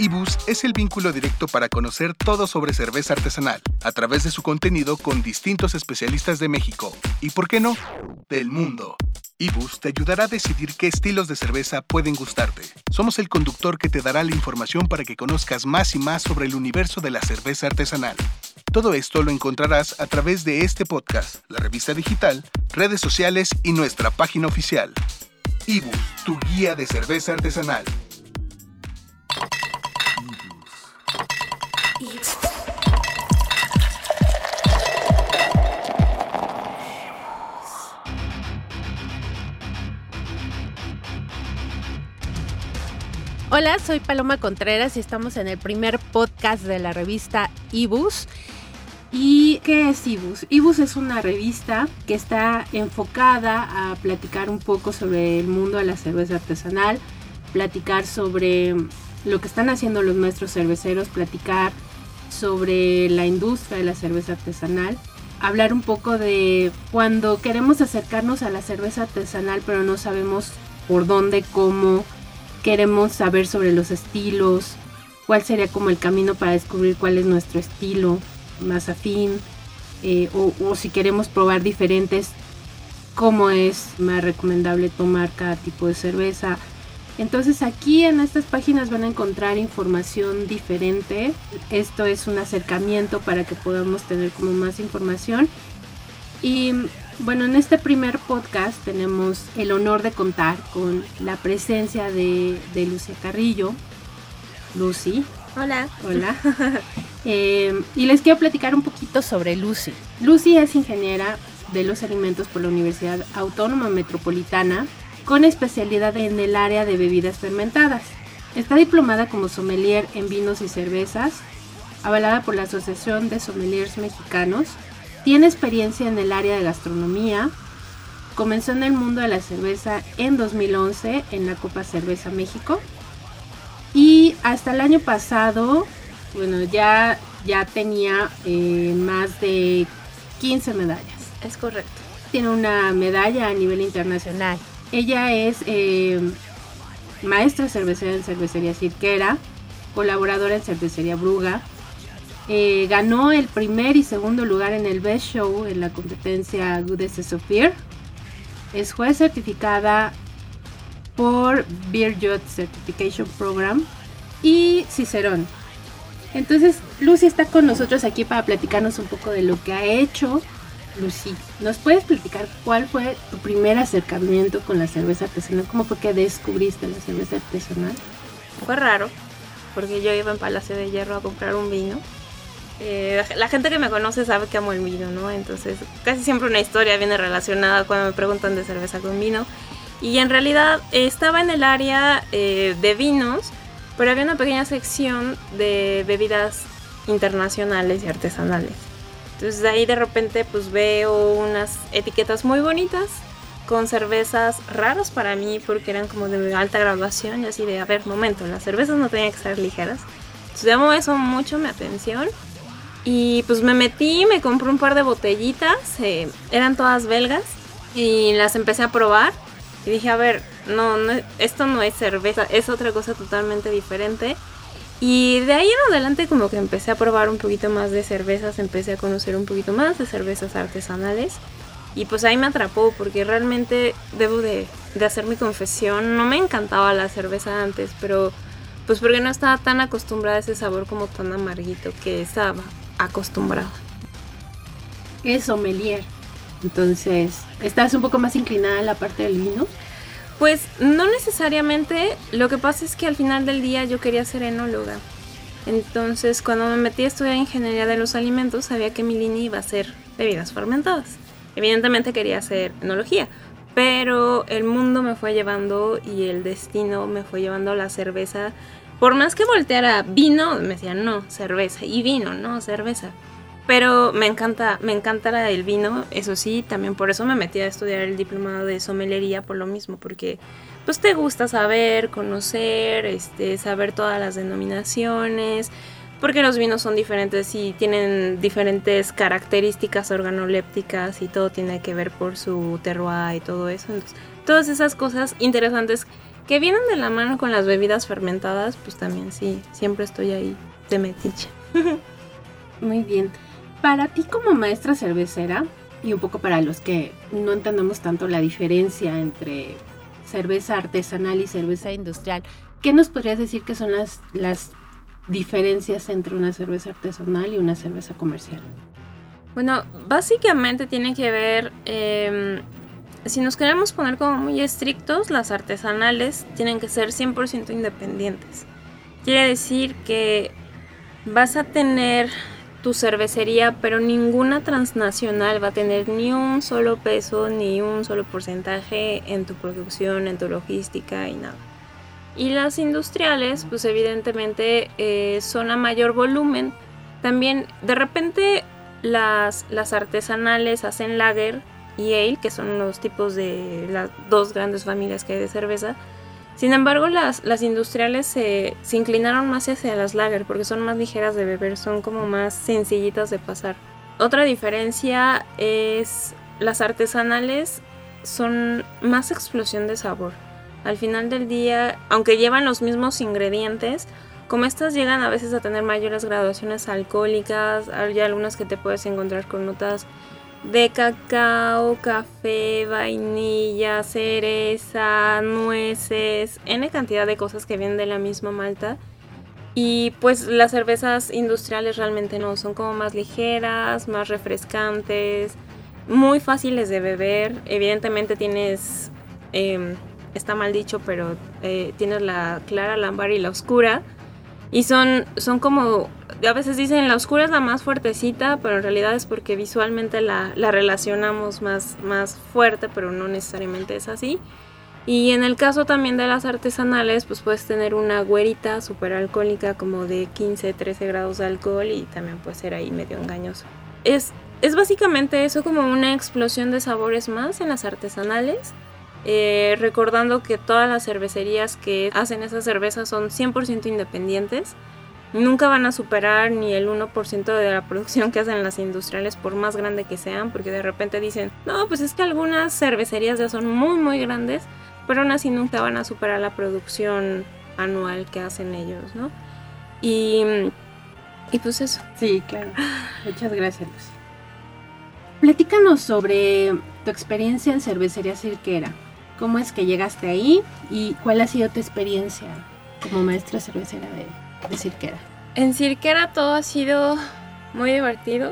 IBUS es el vínculo directo para conocer todo sobre cerveza artesanal, a través de su contenido con distintos especialistas de México y, por qué no, del mundo. IBUS te ayudará a decidir qué estilos de cerveza pueden gustarte. Somos el conductor que te dará la información para que conozcas más y más sobre el universo de la cerveza artesanal. Todo esto lo encontrarás a través de este podcast, la revista digital, redes sociales y nuestra página oficial. IBUS, tu guía de cerveza artesanal. Hola, soy Paloma Contreras y estamos en el primer podcast de la revista Ibus. ¿Y qué es Ibus? Ibus es una revista que está enfocada a platicar un poco sobre el mundo de la cerveza artesanal, platicar sobre lo que están haciendo los maestros cerveceros, platicar sobre la industria de la cerveza artesanal, hablar un poco de cuando queremos acercarnos a la cerveza artesanal pero no sabemos por dónde, cómo, queremos saber sobre los estilos, cuál sería como el camino para descubrir cuál es nuestro estilo más afín, eh, o, si queremos probar diferentes, cómo es más recomendable tomar cada tipo de cerveza. Entonces aquí en estas páginas van a encontrar información diferente. Esto es un acercamiento para que podamos tener como más información. Y bueno, en este primer podcast tenemos el honor de contar con la presencia de, de Lucia Carrillo. Lucy. Hola. Hola. Eh, y les quiero platicar un poquito sobre Lucy. Lucy es ingeniera de los alimentos por la Universidad Autónoma Metropolitana con especialidad en el área de bebidas fermentadas. Está diplomada como sommelier en vinos y cervezas, avalada por la Asociación de Sommeliers Mexicanos tiene experiencia en el área de gastronomía. Comenzó en el mundo de la cerveza en 2011 en la Copa Cerveza México. Y hasta el año pasado, bueno, ya, ya tenía eh, más de 15 medallas. Es correcto. Tiene una medalla a nivel internacional. Ella es eh, maestra cervecera en cervecería Cirquera, colaboradora en cervecería Bruga, eh, ganó el primer y segundo lugar en el Best Show en la competencia Goodness of. Es juez certificada por Beer Judge Certification Program y Cicerón. Entonces, Lucy está con nosotros aquí para platicarnos un poco de lo que ha hecho. Lucy, ¿nos puedes platicar cuál fue tu primer acercamiento con la cerveza artesanal? ¿Cómo fue que descubriste la cerveza artesanal? Fue raro, porque yo iba en Palacio de Hierro a comprar un vino eh, la gente que me conoce sabe que amo el vino, ¿no? Entonces, casi siempre una historia viene relacionada cuando me preguntan de cerveza con vino. Y en realidad estaba en el área eh, de vinos, pero había una pequeña sección de bebidas internacionales y artesanales. Entonces de ahí de repente pues veo unas etiquetas muy bonitas con cervezas raras para mí porque eran como de alta graduación y así de, a ver, momento, las cervezas no tenían que ser ligeras. Entonces llamó eso mucho mi atención y pues me metí, me compré un par de botellitas, eh, eran todas belgas, y las empecé a probar. Y dije, a ver, no, esto no es cerveza, es otra cosa totalmente diferente. Y de ahí en adelante como que empecé a probar un poquito más de cervezas, empecé a conocer un poquito más de cervezas artesanales. Y pues ahí me atrapó porque realmente debo de, de hacer mi confesión, no me encantaba la cerveza antes, pero pues porque no estaba tan acostumbrada a ese sabor como tan amarguito que estaba acostumbrada. Es sommelier. Entonces, ¿estás un poco más inclinada a la parte del vino? Pues no necesariamente. Lo que pasa es que al final del día yo quería ser enóloga. Entonces, cuando me metí a estudiar ingeniería de los alimentos, sabía que mi línea iba a ser bebidas fermentadas. Evidentemente quería hacer enología, pero el mundo me fue llevando y el destino me fue llevando a la cerveza por más que volteara vino, me decían no, cerveza. Y vino, no, cerveza. Pero me encanta, me encanta el vino, eso sí, también por eso me metí a estudiar el diplomado de somelería por lo mismo, porque pues te gusta saber, conocer, este, saber todas las denominaciones, porque los vinos son diferentes y tienen diferentes características organolépticas y todo tiene que ver por su terroir y todo eso. Entonces, todas esas cosas interesantes que vienen de la mano con las bebidas fermentadas, pues también sí, siempre estoy ahí de metiche. Muy bien. Para ti como maestra cervecera, y un poco para los que no entendemos tanto la diferencia entre cerveza artesanal y cerveza industrial, ¿qué nos podrías decir que son las, las diferencias entre una cerveza artesanal y una cerveza comercial? Bueno, básicamente tiene que ver, em, si nos queremos poner como muy estrictos, las artesanales tienen que ser 100% independientes. Quiere decir que vas a tener tu cervecería, pero ninguna transnacional va a tener ni un solo peso, ni un solo porcentaje en tu producción, en tu logística y nada. Y las industriales, pues evidentemente eh, son a mayor volumen. También de repente las, las artesanales hacen lager y ale, que son los tipos de las dos grandes familias que hay de cerveza. Sin embargo, las, las industriales se, se, inclinaron más hacia las lager porque son más ligeras de beber, son como más sencillitas de pasar. Otra diferencia es las artesanales son más explosión de sabor. Al final del día, aunque llevan los mismos ingredientes, como estas llegan a veces a tener mayores graduaciones alcohólicas, hay algunas que te puedes encontrar con notas de cacao, café, vainilla, cereza, nueces, n cantidad de cosas que vienen de la misma malta. Y pues las cervezas industriales realmente no, son como más ligeras, más refrescantes, muy fáciles de beber. Evidentemente tienes, em, está mal dicho, pero eh, tienes la clara, la y la oscura. Y son, son como a veces dicen la oscura es la más fuertecita, pero en realidad es porque visualmente la, relacionamos más, más fuerte, pero no necesariamente es así. Y en el caso también de las artesanales, pues puedes tener una güerita súper alcohólica como de 15, 13 grados de alcohol y también puede ser ahí medio engañoso. Es, es básicamente eso como una explosión de sabores más en las artesanales. Eh, recordando que todas las cervecerías que hacen esas cervezas son 100% independientes nunca van a superar ni el 1% de la producción que hacen las industriales por más grande que sean, porque de repente dicen, no, pues es que algunas cervecerías ya son muy, muy grandes, pero aún así nunca van a superar la producción anual que hacen ellos, ¿no? Y, y pues eso. Sí, claro. Muchas gracias, Lucy. Platícanos sobre tu experiencia en cervecería cirquera. ¿Cómo es que llegaste ahí y cuál ha sido tu experiencia como maestra cervecera de de Cirquera? En Cirquera todo ha sido muy divertido.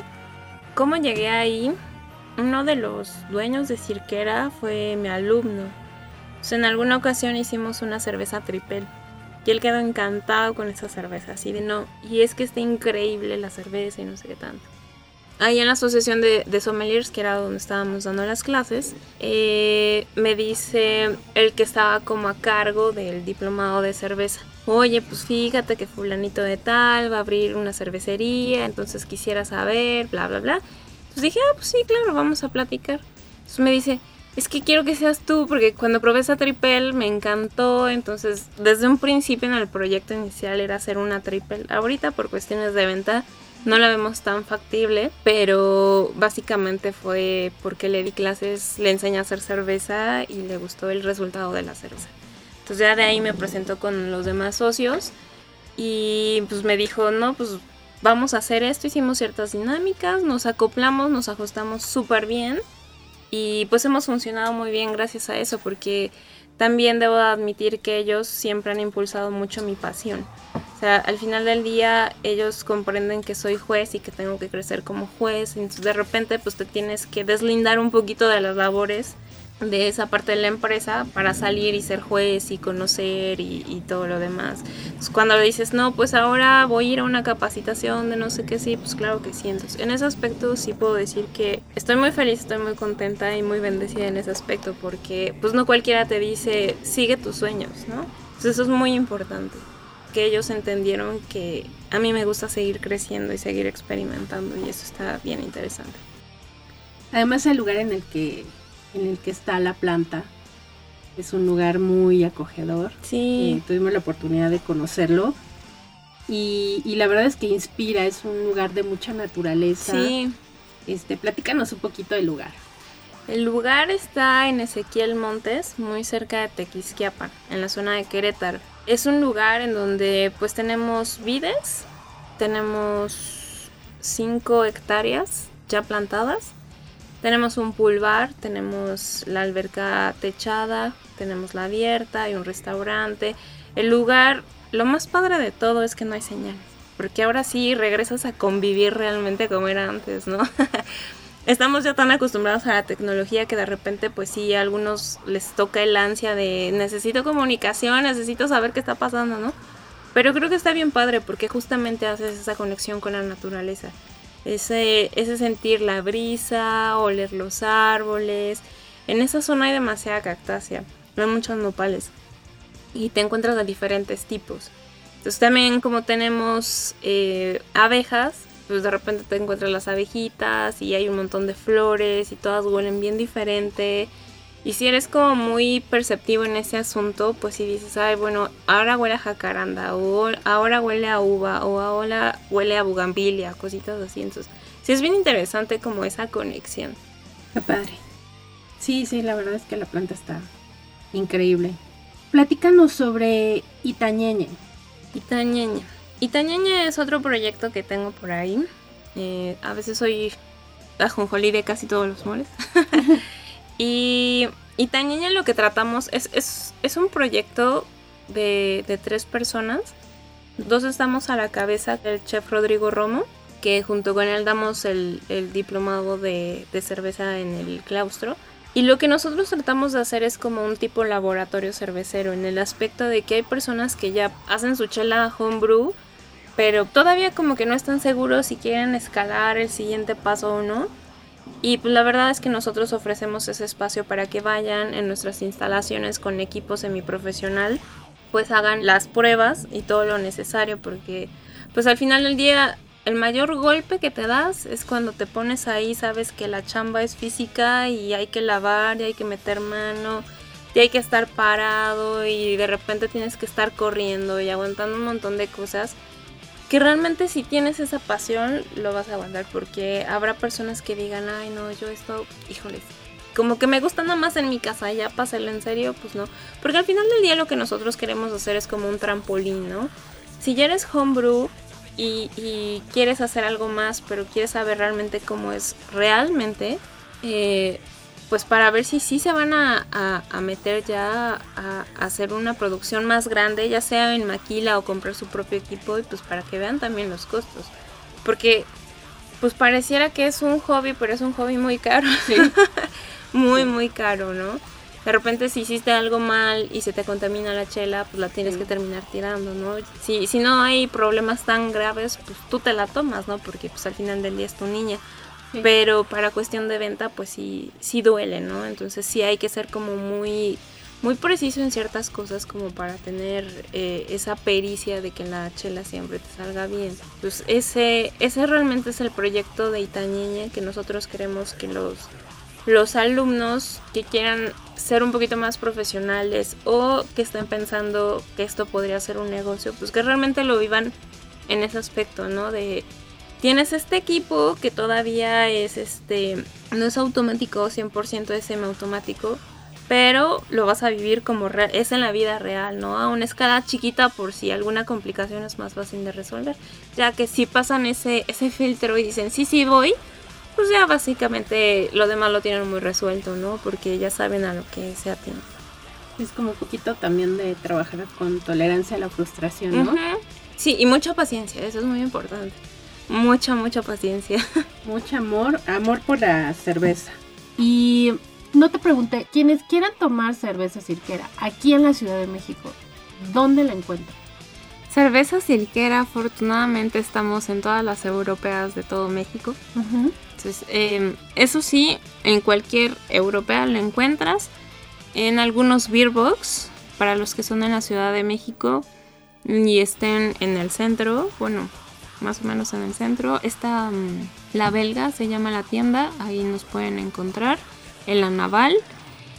¿Cómo llegué ahí? Uno de los dueños de Cirquera fue mi alumno. en alguna ocasión hicimos una cerveza tripel y él quedó encantado con esa cerveza, así de no, y es que está increíble la cerveza y no sé qué tanto. Ahí en la asociación de, sommeliers, que era donde estábamos dando las clases, eh, me dice el que estaba como a cargo del diplomado de cerveza oye, pues fíjate que fulanito de tal va a abrir una cervecería, entonces quisiera saber, bla, bla, bla. Entonces dije, ah, pues sí, claro, vamos a platicar. Entonces me dice, es que quiero que seas tú, porque cuando probé esa tripel me encantó, entonces desde un principio en el proyecto inicial era hacer una tripel. Ahorita por cuestiones de venta no la vemos tan factible, pero básicamente fue porque le di clases, le enseñé a hacer cerveza y le gustó el resultado de la cerveza. Entonces ya de ahí me presentó con los demás socios y pues me dijo, no, pues vamos a hacer esto, hicimos ciertas dinámicas, nos acoplamos, nos ajustamos súper bien y pues hemos funcionado muy bien gracias a eso porque también debo admitir que ellos siempre han impulsado mucho mi pasión. O sea, al final del día ellos comprenden que soy juez y que tengo que crecer como juez, entonces de repente pues te tienes que deslindar un poquito de las labores de esa parte de la empresa para salir y ser juez y conocer y, todo lo demás. cuando le dices, no, pues ahora voy a ir a una capacitación de no sé qué, sí, pues claro que sí. Entonces, en ese aspecto sí puedo decir que estoy muy feliz, estoy muy contenta y muy bendecida en ese aspecto porque pues no cualquiera te dice, sigue tus sueños, ¿no? Eso es muy importante, que ellos entendieron que a mí me gusta seguir creciendo y seguir experimentando y eso está bien interesante. Además el lugar en el que en el que está la planta. Es un lugar muy acogedor. Sí. Eh, tuvimos la oportunidad de conocerlo. Y, la verdad es que inspira, es un lugar de mucha naturaleza. Sí. Este, platícanos un poquito del lugar. El lugar está en Ezequiel Montes, muy cerca de Tequisquiapan, en la zona de Querétaro. Es un lugar en donde pues tenemos vides, tenemos 5 hectáreas ya plantadas, tenemos un pulvar, tenemos la alberca techada, tenemos la abierta, y un restaurante. El lugar, lo más padre de todo es que no hay señal, porque ahora sí regresas a convivir realmente como era antes, ¿no? estamos ya tan acostumbrados a la tecnología que de repente pues sí a algunos les toca el ansia de necesito comunicación, necesito saber qué está pasando, ¿no? Pero creo que está bien padre porque justamente haces esa conexión con la naturaleza. Ese, ese sentir la brisa, oler los árboles. En esa zona hay demasiada cactácea, no hay muchos nopales. Y te encuentras de diferentes tipos. Entonces también como tenemos eh, abejas, pues de repente te encuentras las abejitas y hay un montón de flores y todas huelen bien diferente. Y si eres como muy perceptivo en ese asunto, pues si dices, ay, bueno, ahora huele a jacaranda, o ahora huele a uva, o ahora huele a bugambilia, cositas así. Entonces, sí es bien interesante como esa conexión. Qué padre. Sí, sí, la verdad es que la planta está increíble. Platícanos sobre Itañeñe. Itañeñe. Itañeñe es otro proyecto que tengo por ahí. Eh, a veces soy ajonjolí de casi todos los moles. y Itañeñe lo que tratamos es, es, un proyecto de, tres personas. Dos estamos a la cabeza del chef Rodrigo Romo, que junto con él damos el, diplomado de, de cerveza en el claustro. Y lo que nosotros tratamos de hacer es como un tipo laboratorio cervecero, en el aspecto de que hay personas que ya hacen su chela homebrew pero todavía como que no están seguros si quieren escalar el siguiente paso o no. Y pues la verdad es que nosotros ofrecemos ese espacio para que vayan en nuestras instalaciones con equipo semiprofesional, pues hagan las pruebas y todo lo necesario, porque pues al final del día el mayor golpe que te das es cuando te pones ahí, sabes que la chamba es física y hay que lavar y hay que meter mano y hay que estar parado y de repente tienes que estar corriendo y aguantando un montón de cosas que realmente si tienes esa pasión lo vas a aguantar porque habrá personas que digan, ay no, yo esto, híjoles, como que me gusta nada más en mi casa, ya páselo en serio, pues no. Porque al final del día lo que nosotros queremos hacer es como un trampolín, ¿no? Si ya eres homebrew y, y quieres hacer algo más, pero quieres saber realmente cómo es realmente, eh, pues para ver si sí se van a, meter ya a, hacer una producción más grande, ya sea en maquila o comprar su propio equipo, y pues para que vean también los costos. Porque pues pareciera que es un hobby, pero es un hobby muy caro. muy, muy caro, ¿no? De repente si hiciste algo mal y se te contamina la chela, pues la tienes que terminar tirando, ¿no? Si, si no hay problemas tan graves, pues tú te la tomas, ¿no? Porque pues al final del día es tu niña. Pero para cuestión de venta, pues sí, sí duele, ¿no? Entonces sí hay que ser como muy, muy preciso en ciertas cosas como para tener eh, esa pericia de que la chela siempre te salga bien. Pues ese, ese realmente es el proyecto de Itañeña que nosotros queremos que los, los alumnos que quieran ser un poquito más profesionales o que estén pensando que esto podría ser un negocio, pues que realmente lo vivan en ese aspecto, ¿no? De Tienes este equipo que todavía es este, no es automático, 100% es semiautomático, pero lo vas a vivir como es en la vida real, ¿no? A una escala chiquita por si alguna complicación es más fácil de resolver, ya que si pasan ese, ese filtro y dicen, sí, sí voy, pues ya básicamente lo demás lo tienen muy resuelto, ¿no? Porque ya saben a lo que se atiende. Es como un poquito también de trabajar con tolerancia a la frustración, ¿no? Sí, y mucha paciencia, eso es muy importante. Mucha, mucha paciencia. Mucho amor, amor por la cerveza. Y no te pregunté, quienes quieran tomar cerveza cirquera aquí en la Ciudad de México, ¿dónde la encuentran? Cerveza cirquera, afortunadamente estamos en todas las europeas de todo México. Entonces, em, eso sí, en cualquier europea la encuentras. En algunos beer box, para los que son en la Ciudad de México y estén en el centro, bueno, más o menos en el centro. Está mm, La Belga, se llama la tienda, ahí nos pueden encontrar, en la Naval.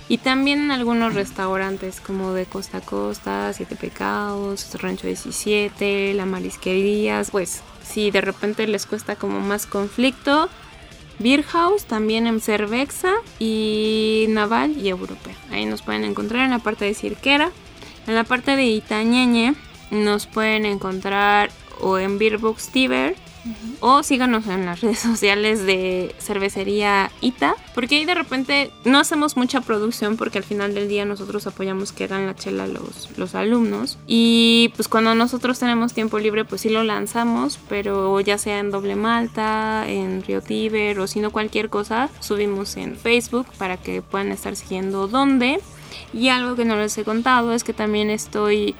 Y también en algunos restaurantes como de Costa a Costa, Siete Pecados, Rancho 17, La Marisquería. Pues si de repente les cuesta como más conflicto, Beer House, también en Cervexa y Naval y Europea. Ahí nos pueden encontrar en la parte de Cirquera. En la parte de Itañeñe nos pueden encontrar o en Beerbox Tiber o síganos en las redes sociales de cervecería Ita, porque ahí de repente no hacemos mucha producción porque al final del día nosotros apoyamos que hagan la chela los, los alumnos. Y pues cuando nosotros tenemos tiempo libre pues sí lo lanzamos, pero ya sea en Doble Malta, en Río Tíber o si no cualquier cosa, subimos en Facebook para que puedan estar siguiendo dónde. Y algo que no les he contado es que también estoy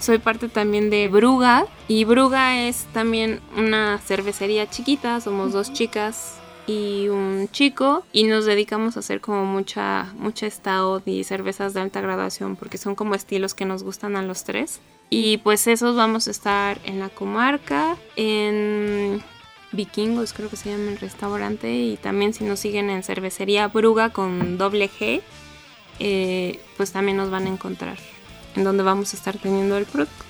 soy parte también de Bruga y Bruga es también una cervecería chiquita, somos dos chicas y un chico y nos dedicamos a hacer como mucha mucha stout y cervezas de alta graduación porque son como estilos que nos gustan a los tres. Y pues esos vamos a estar en la comarca en Vikingos creo que se llama el restaurante y también si nos siguen en cervecería Bruga con doble G eh, pues también nos van a encontrar en donde vamos a estar teniendo el producto.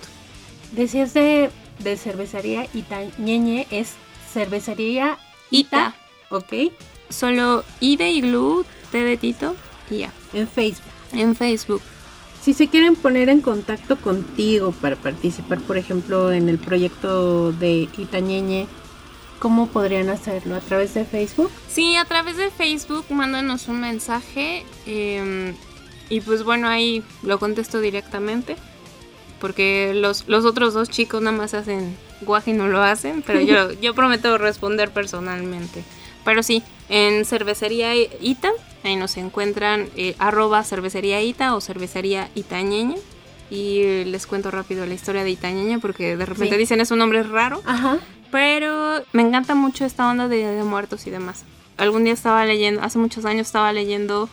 Decías de, de cervecería Itañeñe, es cervecería Ita, ¿ok? Solo I de Iglú, T de Tito y ya. En Facebook. En Facebook. Si se quieren poner en contacto contigo para participar, por ejemplo, en el proyecto de Itañeñe, ¿cómo podrían hacerlo? ¿A través de Facebook? Sí, a través de Facebook, mándanos un mensaje. Eh, y pues bueno, ahí lo contesto directamente. Porque los, los otros dos chicos nada más hacen guaje y no lo hacen. Pero yo, yo prometo responder personalmente. Pero sí, en cervecería Ita, ahí nos encuentran eh, arroba cervecería Ita o cervecería Itañeña. Y les cuento rápido la historia de Itañeña porque de repente dicen es un nombre raro. Ajá. Pero me encanta mucho esta onda de, de muertos y demás. Algún día estaba leyendo, hace muchos años estaba leyendo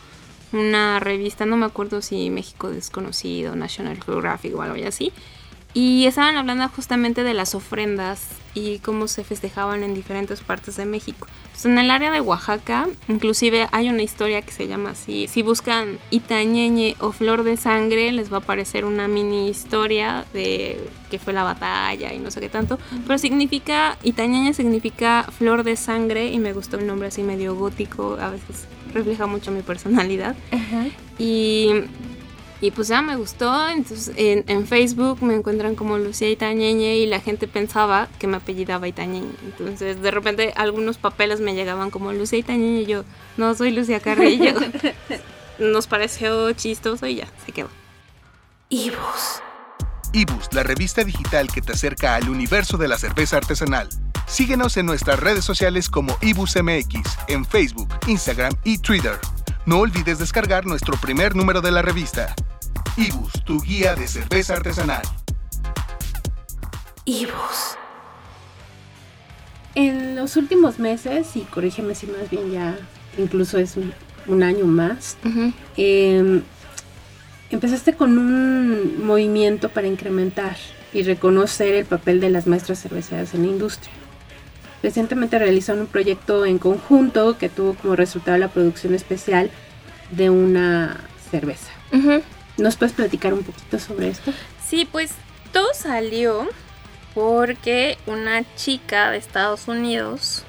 una revista, no me acuerdo si México Desconocido, National Geographic o algo así. Y estaban hablando justamente de las ofrendas y cómo se festejaban en diferentes partes de México. en el área de Oaxaca, inclusive hay una historia que se llama así. Si buscan Itañeñe o Flor de Sangre, les va a aparecer una mini historia de que fue la batalla y no sé qué tanto. Pero significa, Itañeñe significa Flor de Sangre y me gustó el nombre así medio gótico, a veces refleja mucho mi personalidad. Y, y, pues ya me gustó. Entonces en, Facebook me encuentran como Lucía Itañeñe y la gente pensaba que me apellidaba Itañeñe. Entonces de repente algunos papeles me llegaban como Lucía Itañeñe y yo, no soy Lucía Carrillo. Nos pareció chistoso y ya, se quedó. Ibus. Ibus, la revista digital que te acerca al universo de la cerveza artesanal. Síguenos en nuestras redes sociales como IbusMX, en Facebook, Instagram y Twitter. No olvides descargar nuestro primer número de la revista. Ibus, tu guía de cerveza artesanal. Ibus. En los últimos meses, y corrígeme si más bien ya incluso es un, año más, em, empezaste con un movimiento para incrementar y reconocer el papel de las maestras cerveceras en la industria. Recientemente realizaron un proyecto en conjunto que tuvo como resultado la producción especial de una cerveza. ¿Nos puedes platicar un poquito sobre esto? Sí, pues todo salió porque una chica de Estados Unidos,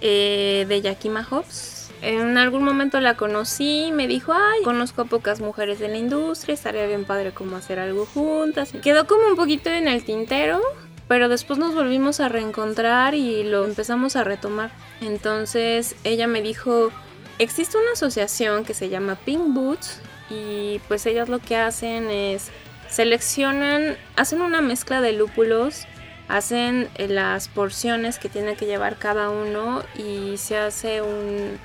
eh, de Yakima Hobbs, en algún momento la conocí me dijo, ay, conozco a pocas mujeres en la industria, estaría bien padre como hacer algo juntas. Quedó como un poquito en el tintero, pero después nos volvimos a reencontrar y lo empezamos a retomar. Entonces ella me dijo, existe una asociación que se llama Pink Boots y pues ellas lo que hacen es seleccionan, hacen una mezcla de lúpulos, hacen eh, las porciones que tiene que llevar cada uno y se hace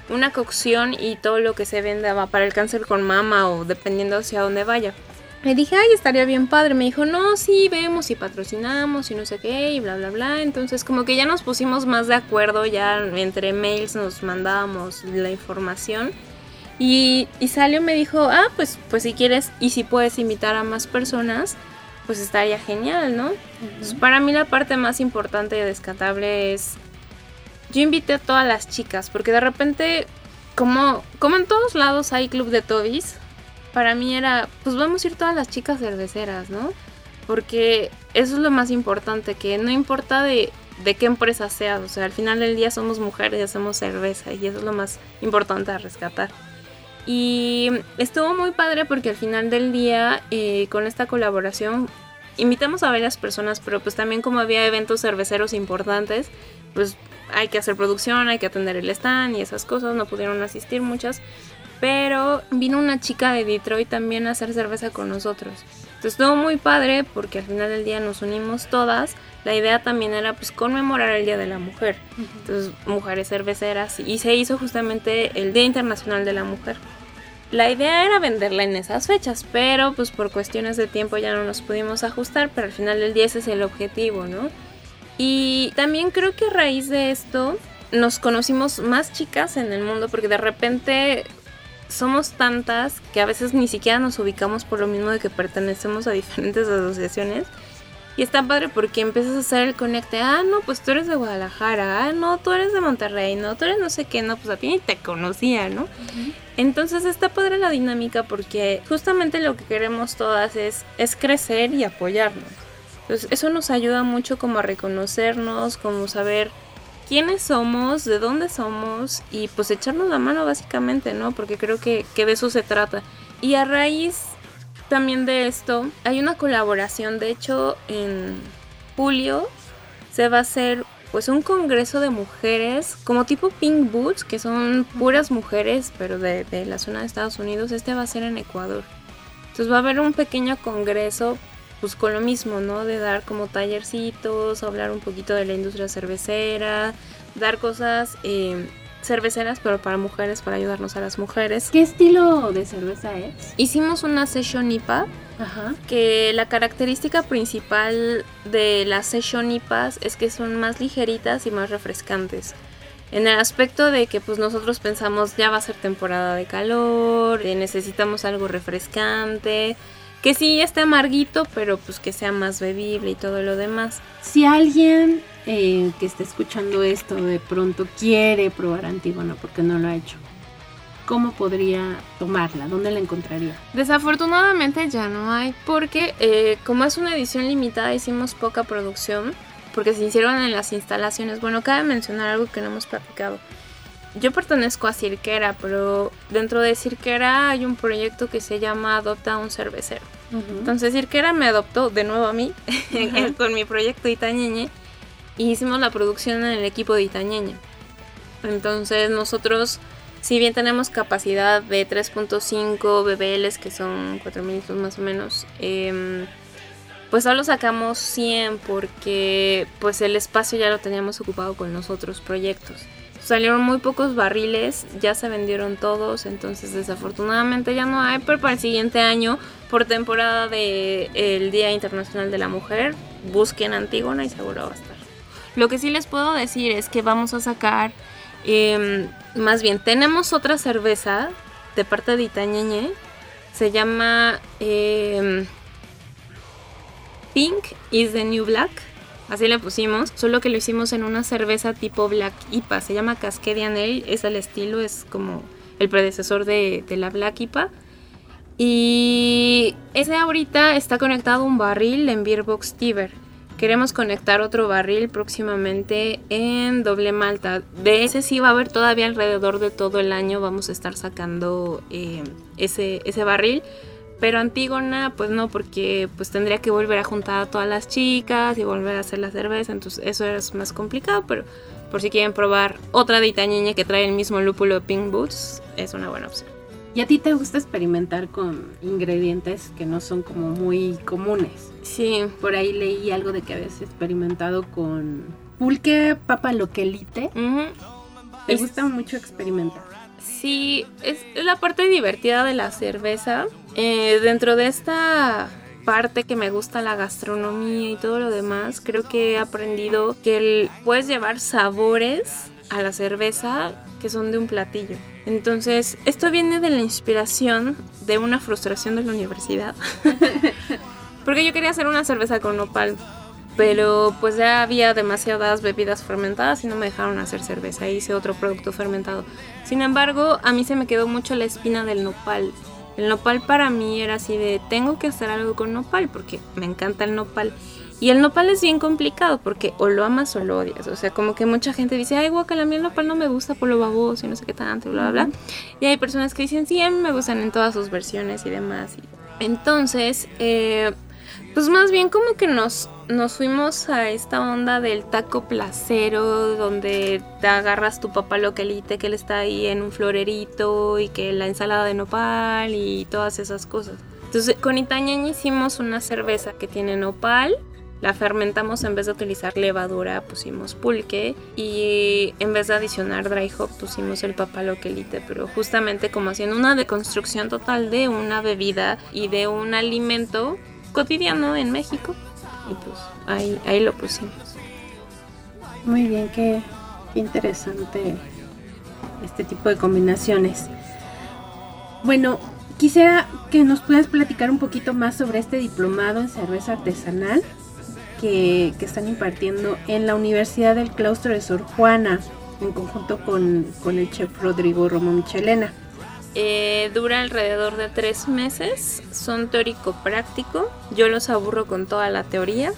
una cocción y todo lo que se vende va para el cáncer con mama o dependiendo hacia dónde vaya. Le dije, ay, estaría bien padre. Me dijo, no, sí, vemos y patrocinamos y no sé qué y bla, bla, bla. Entonces como que ya nos pusimos más de acuerdo, ya entre mails nos mandábamos la información. Y, y salió me dijo, ah, pues, pues si quieres y si puedes invitar a más personas, pues estaría genial, ¿no? para mí la parte más importante y descatable es, yo invité a todas las chicas, porque de repente, como, como en todos lados hay club de tobis, para mí era, pues vamos a ir todas las chicas cerveceras, ¿no? Porque eso es lo más importante, que no importa de, de qué empresa seas. O sea, al final del día somos mujeres y hacemos cerveza y eso es lo más importante a rescatar. Y estuvo muy padre porque al final del día, eh, con esta colaboración, invitamos a varias personas, pero pues también como había eventos cerveceros importantes, pues hay que hacer producción, hay que atender el stand y esas cosas, no pudieron asistir muchas. Pero vino una chica de Detroit también a hacer cerveza con nosotros. Entonces estuvo muy padre porque al final del día nos unimos todas. La idea también era pues conmemorar el Día de la Mujer. Entonces mujeres cerveceras y se hizo justamente el Día Internacional de la Mujer. La idea era venderla en esas fechas, pero pues por cuestiones de tiempo ya no nos pudimos ajustar, pero al final del día ese es el objetivo, ¿no? Y también creo que a raíz de esto nos conocimos más chicas en el mundo porque de repente somos tantas que a veces ni siquiera nos ubicamos por lo mismo de que pertenecemos a diferentes asociaciones. Y está padre porque empiezas a hacer el conecte. Ah, no, pues tú eres de Guadalajara. Ah, no, tú eres de Monterrey. No, tú eres no sé qué. No, pues a ti ni te conocía, ¿no? Entonces está padre la dinámica porque justamente lo que queremos todas es, es crecer y apoyarnos. Entonces eso nos ayuda mucho como a reconocernos, como saber quiénes somos, de dónde somos y pues echarnos la mano básicamente, ¿no? Porque creo que, que de eso se trata. Y a raíz también de esto, hay una colaboración, de hecho, en julio se va a hacer pues un congreso de mujeres como tipo Pink Boots, que son puras mujeres, pero de, de, la zona de Estados Unidos. Este va a ser en Ecuador. Entonces va a haber un pequeño congreso, pues con lo mismo, ¿no? De dar como tallercitos, hablar un poquito de la industria cervecera, dar cosas eh, cerveceras, pero para mujeres, para ayudarnos a las mujeres. ¿Qué estilo de cerveza es? Hicimos una session IPA, Ajá. que la característica principal de las session IPAs es que son más ligeritas y más refrescantes. En el aspecto de que pues nosotros pensamos ya va a ser temporada de calor, eh, necesitamos algo refrescante, que sí esté amarguito, pero pues que sea más bebible y todo lo demás. Si alguien eh, que esté escuchando esto de pronto quiere probar Antígona porque no lo ha hecho, ¿cómo podría tomarla? ¿Dónde la encontraría? Desafortunadamente ya no hay, porque eh, como es una edición limitada hicimos poca producción, porque se hicieron en las instalaciones. Bueno, cabe mencionar algo que no hemos platicado. Yo pertenezco a Cirquera, pero dentro de Cirquera hay un proyecto que se llama Adopta a un cervecero. Uh -huh. Entonces Cirquera me adoptó de nuevo a mí uh -huh. con mi proyecto Itañeñe y hicimos la producción en el equipo de Itañeñe. Entonces nosotros, si bien tenemos capacidad de 3.5 BBLs, que son 4 minutos más o menos, eh, pues solo sacamos 100 porque pues el espacio ya lo teníamos ocupado con los otros proyectos. Salieron muy pocos barriles, ya se vendieron todos, entonces desafortunadamente ya no hay, pero para el siguiente año, por temporada del de Día Internacional de la Mujer, busquen Antígona y seguro estar. Lo que sí les puedo decir es que vamos a sacar, eh, más bien, tenemos otra cerveza de parte de Itañeñe, se llama eh, Pink is the New Black. Así le pusimos, solo que lo hicimos en una cerveza tipo Black IPA. Se llama Cascadian Ale, es el estilo, es como el predecesor de, de la Black IPA. Y ese ahorita está conectado a un barril en Beerbox Tiber. Queremos conectar otro barril próximamente en doble malta. De ese sí va a haber todavía alrededor de todo el año. Vamos a estar sacando eh, ese, ese barril. Pero Antígona, pues no, porque pues tendría que volver a juntar a todas las chicas y volver a hacer la cerveza, entonces eso es más complicado, pero por si quieren probar otra de Itañeña que trae el mismo lúpulo de Pink Boots, es una buena opción. ¿Y a ti te gusta experimentar con ingredientes que no son como muy comunes? Sí. Por ahí leí algo de que habías experimentado con pulque papa loquelite. Uh -huh. ¿Te es... gusta mucho experimentar? Sí, es la parte divertida de la cerveza. Eh, dentro de esta parte que me gusta la gastronomía y todo lo demás, creo que he aprendido que el, puedes llevar sabores a la cerveza que son de un platillo. Entonces, esto viene de la inspiración de una frustración de la universidad. Porque yo quería hacer una cerveza con nopal, pero pues ya había demasiadas bebidas fermentadas y no me dejaron hacer cerveza. Hice otro producto fermentado. Sin embargo, a mí se me quedó mucho la espina del nopal. El nopal para mí era así de, tengo que hacer algo con nopal porque me encanta el nopal. Y el nopal es bien complicado porque o lo amas o lo odias. O sea, como que mucha gente dice, ay, guacala, a mí el nopal no me gusta por lo baboso y no sé qué tanto, bla, bla, bla. Y hay personas que dicen, sí, a mí me gustan en todas sus versiones y demás. Entonces, eh, pues más bien como que nos, nos fuimos a esta onda del taco placero, donde te agarras tu papá localite que él está ahí en un florerito y que la ensalada de nopal y todas esas cosas. Entonces, con Itañaña hicimos una cerveza que tiene nopal, la fermentamos en vez de utilizar levadura, pusimos pulque y en vez de adicionar dry hop pusimos el papalo quelite, pero justamente como haciendo una deconstrucción total de una bebida y de un alimento cotidiano en México y pues ahí, ahí lo pusimos. Muy bien, qué interesante este tipo de combinaciones. Bueno, quisiera que nos puedas platicar un poquito más sobre este diplomado en cerveza artesanal que, están impartiendo en la Universidad del Claustro de Sor Juana, en conjunto con, el chef Rodrigo Romo Michelena. Eh, dura alrededor de tres meses, son teórico-práctico, yo los aburro con toda la teoría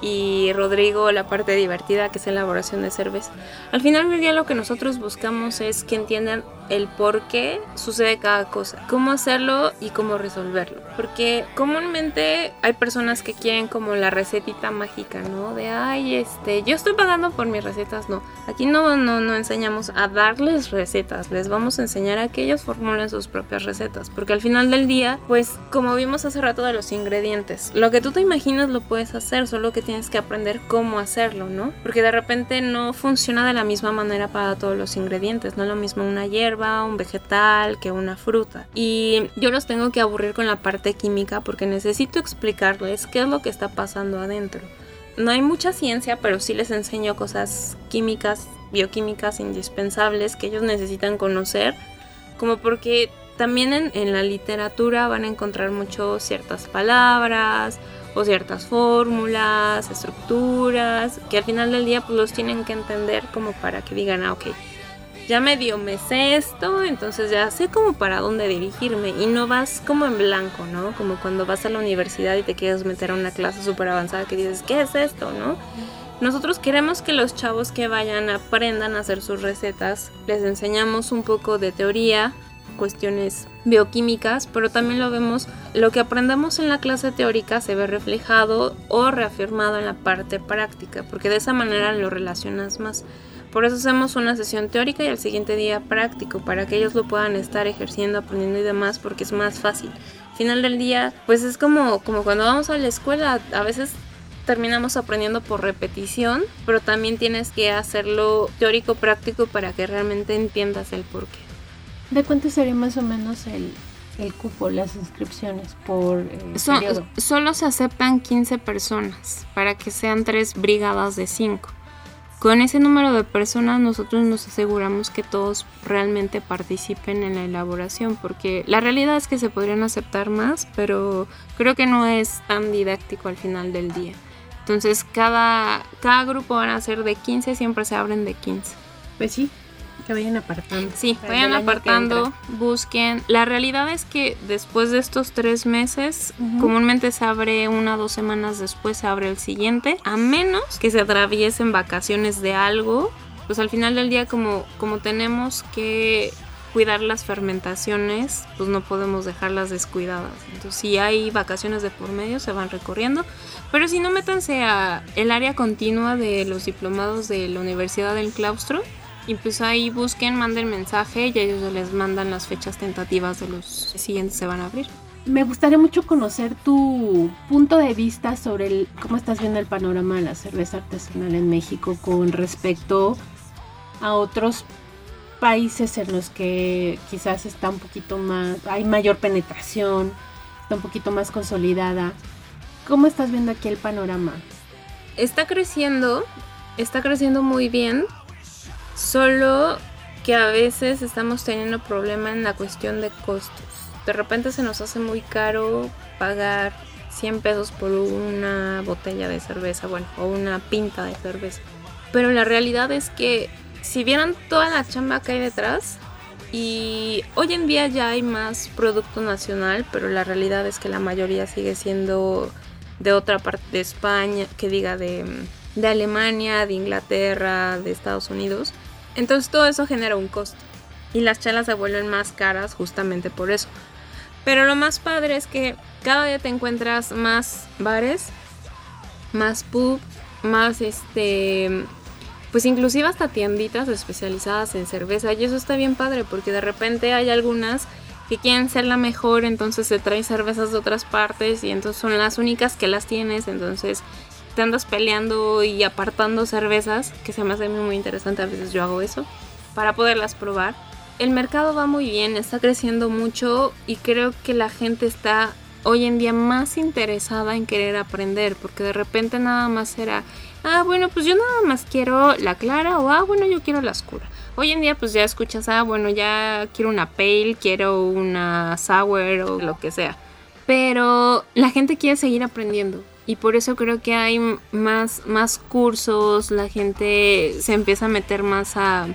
y Rodrigo la parte divertida que es elaboración de cerveza. Al final del día lo que nosotros buscamos es que entiendan el por qué sucede cada cosa, cómo hacerlo y cómo resolverlo. Porque comúnmente hay personas que quieren como la recetita mágica, ¿no? De, ay, este, yo estoy pagando por mis recetas, no. Aquí no, no, no enseñamos a darles recetas, les vamos a enseñar a que ellos formulen sus propias recetas. Porque al final del día, pues como vimos hace rato de los ingredientes, lo que tú te imaginas lo puedes hacer, solo que tienes que aprender cómo hacerlo, ¿no? Porque de repente no funciona de la misma manera para todos los ingredientes, no es lo mismo una hierba un vegetal, que una fruta. Y yo los tengo que aburrir con la parte química porque necesito explicarles qué es lo que está pasando adentro. No hay mucha ciencia, pero sí les enseño cosas químicas, bioquímicas indispensables que ellos necesitan conocer, como porque también en, en la literatura van a encontrar mucho ciertas palabras, o ciertas fórmulas, estructuras, que al final del día pues los tienen que entender como para que digan, ah, ok, ya medio me sé esto, entonces ya sé como para dónde dirigirme y no vas como en blanco, ¿no? Como cuando vas a la universidad y te quieres meter a una clase súper avanzada que dices, ¿qué es esto, no? Nosotros queremos que los chavos que vayan aprendan a hacer sus recetas, les enseñamos un poco de teoría, cuestiones bioquímicas, pero también lo vemos, lo que aprendemos en la clase teórica se ve reflejado o reafirmado en la parte práctica, porque de esa manera lo relacionas más. Por eso hacemos una sesión teórica y al siguiente día práctico, para que ellos lo puedan estar ejerciendo, aprendiendo y demás, porque es más fácil. Al final del día, pues es como, como cuando vamos a la escuela, a veces terminamos aprendiendo por repetición, pero también tienes que hacerlo teórico práctico para que realmente entiendas el porqué. ¿De cuánto sería más o menos el, el cupo, las inscripciones por eh, Solo se aceptan 15 personas para que sean tres brigadas de 5. Con ese número de personas nosotros nos aseguramos que todos realmente participen en la elaboración, porque la realidad es que se podrían aceptar más, pero creo que no es tan didáctico al final del día. Entonces cada, cada grupo van a ser de 15, siempre se abren de 15. Pues sí, que vayan apartando. Sí, vayan apartando, busquen. La realidad es que después de estos tres meses, comúnmente se abre una o dos semanas después, se abre el siguiente, a menos que se atraviesen vacaciones de algo. Pues al final del día, como, como tenemos que cuidar las fermentaciones, pues no podemos dejarlas descuidadas. Entonces, si hay vacaciones de por medio, se van recorriendo. Pero si no, métanse a el área continua de los diplomados de la Universidad del Claustro y pues ahí busquen, manden mensaje y ellos les mandan las fechas tentativas de los siguientes se van a abrir. Me gustaría mucho conocer tu punto de vista sobre el, cómo estás viendo el panorama de la cerveza artesanal en México con respecto a otros países en los que quizás está un poquito más, hay mayor penetración, está un poquito más consolidada. ¿Cómo estás viendo aquí el panorama? Está creciendo, está creciendo muy bien. Solo que a veces estamos teniendo problema en la cuestión de costos. De repente se nos hace muy caro pagar 100 pesos por una botella de cerveza, bueno, o una pinta de cerveza. Pero la realidad es que si vieran toda la chamba que hay detrás, Y hoy en día ya hay más producto nacional, pero la realidad es que la mayoría sigue siendo de otra parte de España, que diga de, de Alemania, de Inglaterra, de Estados Unidos. Entonces todo eso genera un costo. Y las chelas se vuelven más caras justamente por eso. Pero lo más padre es que cada día te encuentras más bares, más pub, más este pues inclusive hasta tienditas especializadas en cerveza y eso está bien padre porque de repente hay algunas que quieren ser la mejor, entonces se traen cervezas de otras partes y entonces son las únicas que las tienes, entonces te andas peleando y apartando cervezas, que se me hace muy interesante, a veces yo hago eso, para poderlas probar. El mercado va muy bien, está creciendo mucho y creo que la gente está hoy en día más interesada en querer aprender, porque de repente nada más era, ah, bueno, pues yo nada más quiero la clara o ah, bueno, yo quiero la oscura. Hoy en día pues ya escuchas, ah, bueno, ya quiero una pale, quiero una sour o lo que sea. Pero la gente quiere seguir aprendiendo y por eso creo que hay más, más cursos, la gente se empieza a meter más a,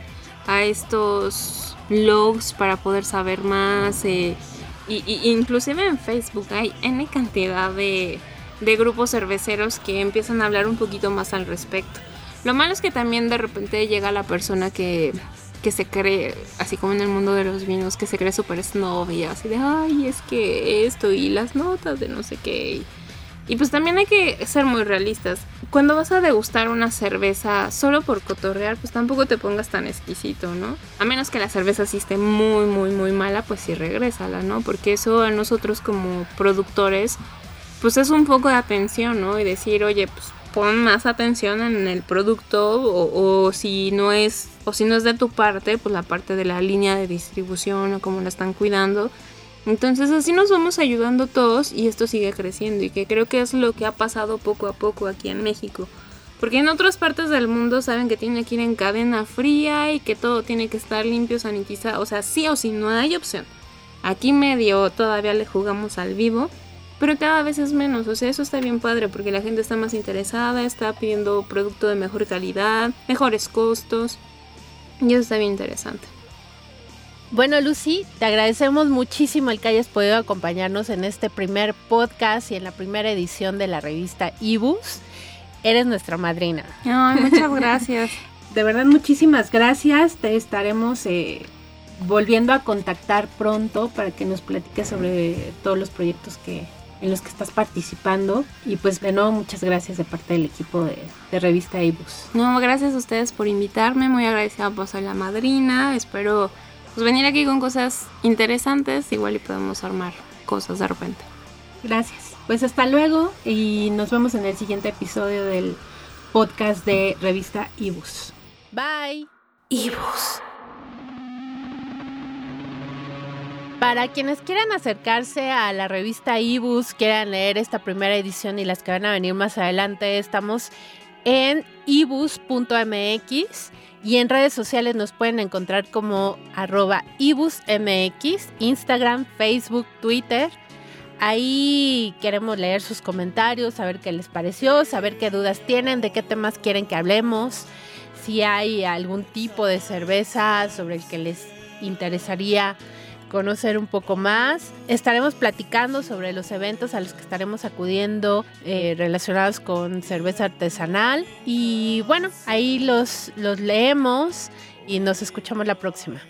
a estos logs para poder saber más. Eh, y, inclusive en Facebook hay N cantidad de, de grupos cerveceros que empiezan a hablar un poquito más al respecto. Lo malo es que también de repente llega la persona que, que se cree, así como en el mundo de los vinos, que se cree súper snob y así de, ay, es que esto y las notas de no sé qué. Pues también hay que ser muy realistas. Cuando vas a degustar una cerveza solo por cotorrear, pues tampoco te pongas tan exquisito, ¿no? A menos que la cerveza sí esté muy, muy, muy mala, pues sí regrésala, ¿no? Porque eso a nosotros como productores, pues es un poco de atención, ¿no? Y decir, oye, pues pon más atención en el producto o, si no es o si no es de tu parte pues la parte de la línea de distribución o cómo la están cuidando entonces así nos vamos ayudando todos y esto sigue creciendo y que creo que es lo que ha pasado poco a poco aquí en México. Porque en otras partes del mundo saben que tiene que ir en cadena fría y que todo tiene que estar limpio sanitizado. O sea sí o sí no hay opción. Aquí medio todavía le jugamos al vivo pero cada vez es menos, o sea, eso está bien padre porque la gente está más interesada, está pidiendo producto de mejor calidad, mejores costos, y eso está bien interesante. Bueno, Lucy, te agradecemos muchísimo el que hayas podido acompañarnos en este primer podcast y en la primera edición de la revista Ibus. Eres nuestra madrina. Ay, muchas gracias. de verdad, muchísimas gracias. Te estaremos eh, volviendo a contactar pronto para que nos platiques sobre todos los proyectos que, en los que estás participando. Y pues de nuevo muchas gracias de parte del equipo de, Revista Ibus. No, gracias a ustedes por invitarme, muy agradecida por ser la madrina. Espero pues, venir aquí con cosas interesantes, igual y podemos armar cosas de repente. Gracias. Pues hasta luego y nos vemos en el siguiente episodio del podcast de Revista Ibus. Bye. Ibus. Para quienes quieran acercarse a la revista Ibus, quieran leer esta primera edición y las que van a venir más adelante, estamos en ibus.mx y en redes sociales nos pueden encontrar como arroba ibusmx, Instagram, Facebook, Twitter. Ahí queremos leer sus comentarios, saber qué les pareció, saber qué dudas tienen, de qué temas quieren que hablemos, si hay algún tipo de cerveza sobre el que les interesaría conocer un poco más. Estaremos platicando sobre los eventos a los que estaremos acudiendo eh, relacionados con cerveza artesanal. Y bueno, ahí los, los leemos y nos escuchamos la próxima.